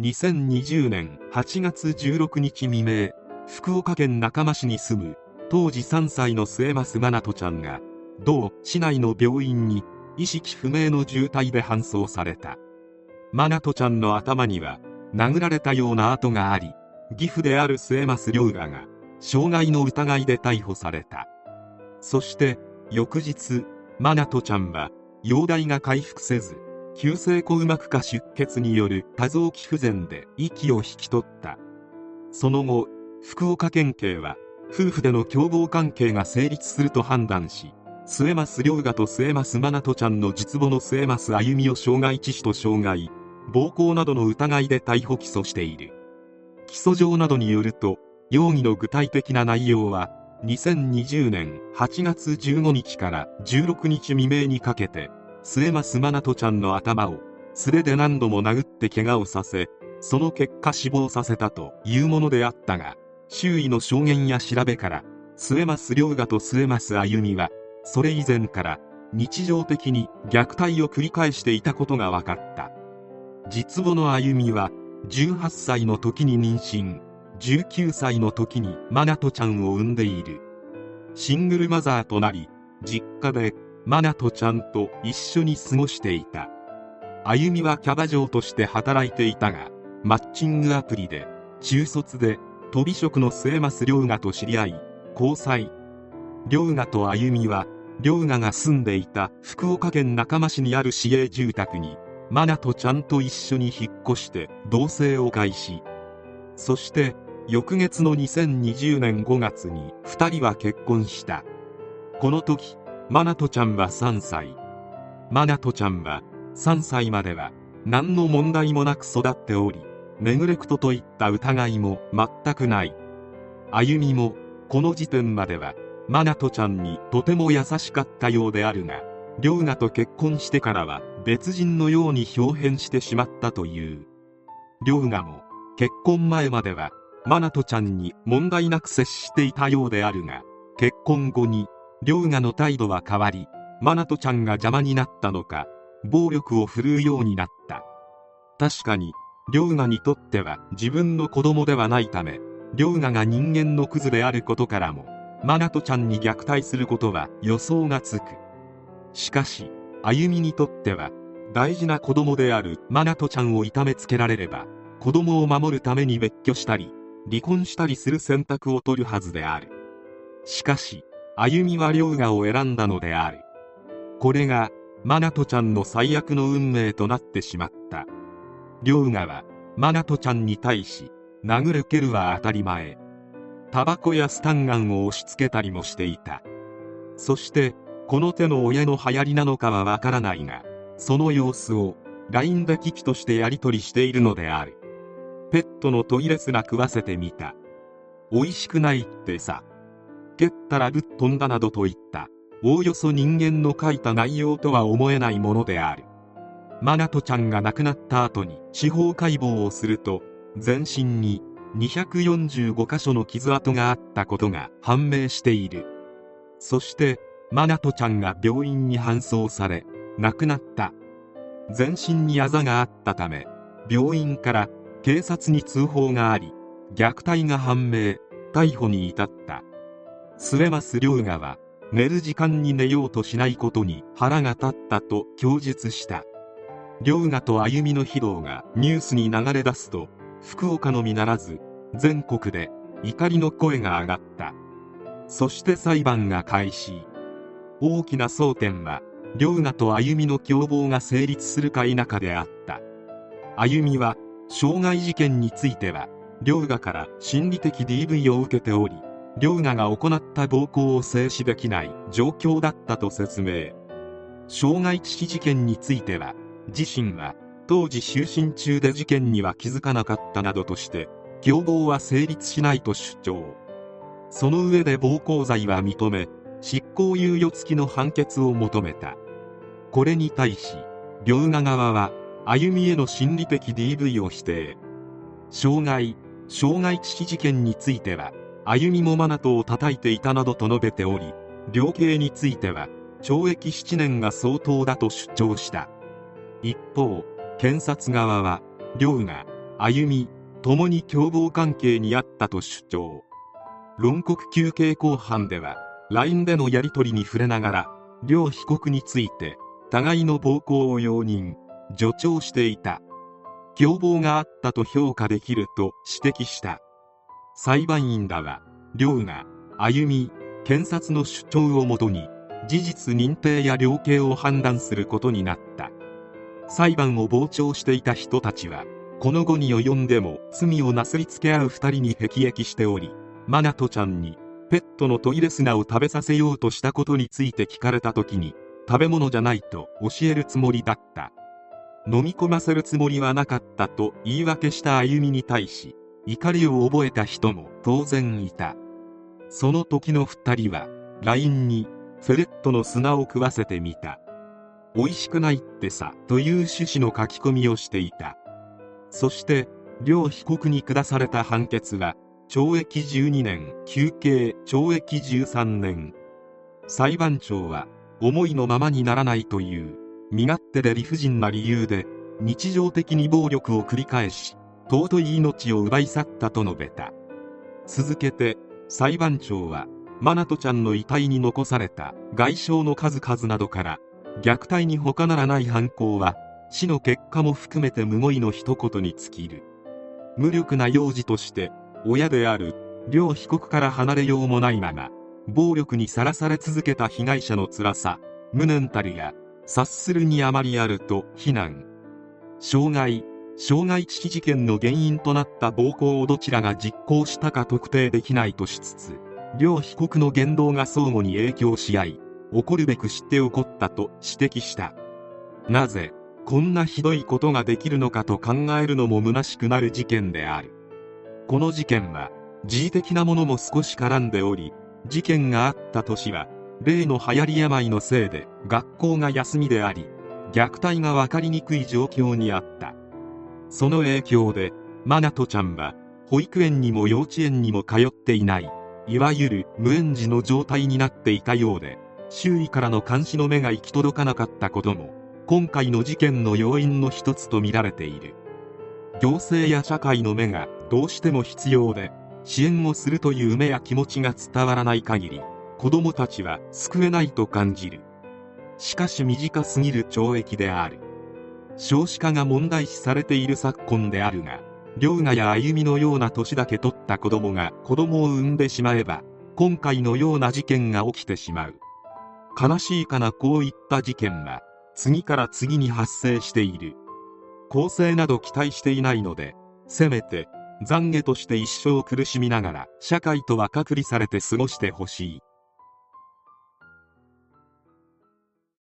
2020年8月16日未明福岡県中間市に住む当時3歳の末増真奈ちゃんが同市内の病院に意識不明の重体で搬送された。真奈ちゃんの頭には殴られたような跡があり義父である末増涼河が傷害の疑いで逮捕された。そして翌日真奈ちゃんは容体が回復せず急性硬膜下出血による多臓器不全で息を引き取った。その後福岡県警は夫婦での共謀関係が成立すると判断し末増涼河と末増真奈ちゃんの実母の末増歩みを傷害致死と傷害暴行などの疑いで逮捕起訴している。起訴状などによると容疑の具体的な内容は2020年8月15日から16日未明にかけて末増真奈ちゃんの頭を素手で何度も殴って怪我をさせその結果死亡させたというものであったが周囲の証言や調べから末増涼河と末増歩美はそれ以前から日常的に虐待を繰り返していたことが分かった。実母の歩美は18歳の時に妊娠19歳の時にマナトちゃんを産んでいる。シングルマザーとなり実家でマナトちゃんと一緒に過ごしていた。歩美はキャバ嬢として働いていたがマッチングアプリで中卒で飛び職の末増涼河と知り合い交際。涼河と歩美は涼河が住んでいた福岡県中間市にある市営住宅にマナとちゃんと一緒に引っ越して同棲を開始。そして翌月の2020年5月に2人は結婚した。この時マナトちゃんは3歳。マナトちゃんは3歳までは何の問題もなく育っておりネグレクトといった疑いも全くない。歩みもこの時点まではマナトちゃんにとても優しかったようであるが涼河と結婚してからは別人のように表変してしまったという。涼河も結婚前まではマナトちゃんに問題なく接していたようであるが結婚後に涼河の態度は変わりマナトちゃんが邪魔になったのか暴力を振るうようになった。確かに涼河にとっては自分の子供ではないため涼河が人間のクズであることからもマナトちゃんに虐待することは予想がつく。しかし歩みにとっては大事な子供であるマナトちゃんを痛めつけられれば子供を守るために別居したり離婚したりする選択を取るはずである。しかし歩みは涼河を選んだのである。これがマナトちゃんの最悪の運命となってしまった。涼河はマナトちゃんに対し殴る蹴るは当たり前。タバコやスタンガンを押し付けたりもしていた。そしてこの手の親の流行りなのかはわからないがその様子を LINE で危機としてやり取りしているのである。ペットのトイレすら食わせてみた。美味しくないってさ。蹴ったらぶっ飛んだなどといった。おおよそ人間の書いた内容とは思えないものである。マナトちゃんが亡くなった後に司法解剖をすると全身に245箇所の傷跡があったことが判明している。そしてマナトちゃんが病院に搬送され亡くなった。全身にあざがあったため病院から警察に通報があり虐待が判明。逮捕に至った。末増涼河は寝る時間に寝ようとしないことに腹が立ったと供述した。涼河と歩みの非道がニュースに流れ出すと福岡のみならず全国で怒りの声が上がった。そして裁判が開始。大きな争点は涼河と歩みの共謀が成立するか否かであった。歩みは傷害事件については涼河から心理的 DV を受けており涼河が行った暴行を制止できない状況だったと説明。傷害致死事件については自身は当時就寝中で事件には気づかなかったなどとして共謀は成立しないと主張。その上で暴行罪は認め執行猶予付きの判決を求めた。これに対し両賀側は歩みへの心理的 DV を否定。傷害傷害致死事件については歩みもマナトを叩いていたなどと述べており量刑については懲役7年が相当だと主張した。一方検察側は両が歩み共に共謀関係にあったと主張。論告休刑公判では LINE でのやり取りに触れながら両被告について互いの暴行を容認助長していた。共謀があったと評価できると指摘した。裁判員らは両が歩み検察の主張をもとに事実認定や量刑を判断することになった。裁判を傍聴していた人たちはこの後に及んでも罪をなすりつけ合う2人に辟易しておりマナトちゃんにペットのトイレ砂を食べさせようとしたことについて聞かれた時に食べ物じゃないと教えるつもりだった。飲み込ませるつもりはなかったと言い訳した歩みに対し怒りを覚えた人も当然いた。その時の2人は LINE にフェレットの砂を食わせてみた。美味しくないってさという趣旨の書き込みをしていた。そして両被告に下された判決は懲役12年休刑懲役13年。裁判長は思いのままにならないという身勝手で理不尽な理由で日常的に暴力を繰り返し尊い命を奪い去ったと述べた。続けて裁判長はマナトちゃんの遺体に残された外傷の数々などから虐待に他ならない犯行は死の結果も含めてむごいの一言に尽きる。無力な幼児として親である両被告から離れようもないまま暴力にさらされ続けた被害者の辛さ無念たるや察するにあまりあると非難。傷害傷害致死事件の原因となった暴行をどちらが実行したか特定できないとしつつ両被告の言動が相互に影響し合い起こるべく知って起こったと指摘した。なぜこんなひどいことができるのかと考えるのも虚しくなる事件である。この事件は時事的なものも少し絡んでおり事件があった年は例の流行り病のせいで学校が休みであり虐待が分かりにくい状況にあった。その影響でマナトちゃんは保育園にも幼稚園にも通っていないいわゆる無園児の状態になっていたようで周囲からの監視の目が行き届かなかったことも今回の事件の要因の一つとみられている。行政や社会の目がどうしても必要で支援をするという目や気持ちが伝わらない限り子供たちは救えないと感じる。しかし短すぎる懲役である。少子化が問題視されている昨今であるが龍河や歩みのような年だけ取った子供が子供を産んでしまえば今回のような事件が起きてしまう。悲しいかなこういった事件は次から次に発生している。公正など期待していないのでせめて懺悔として一生苦しみながら社会とは隔離されて過ごしてほしい。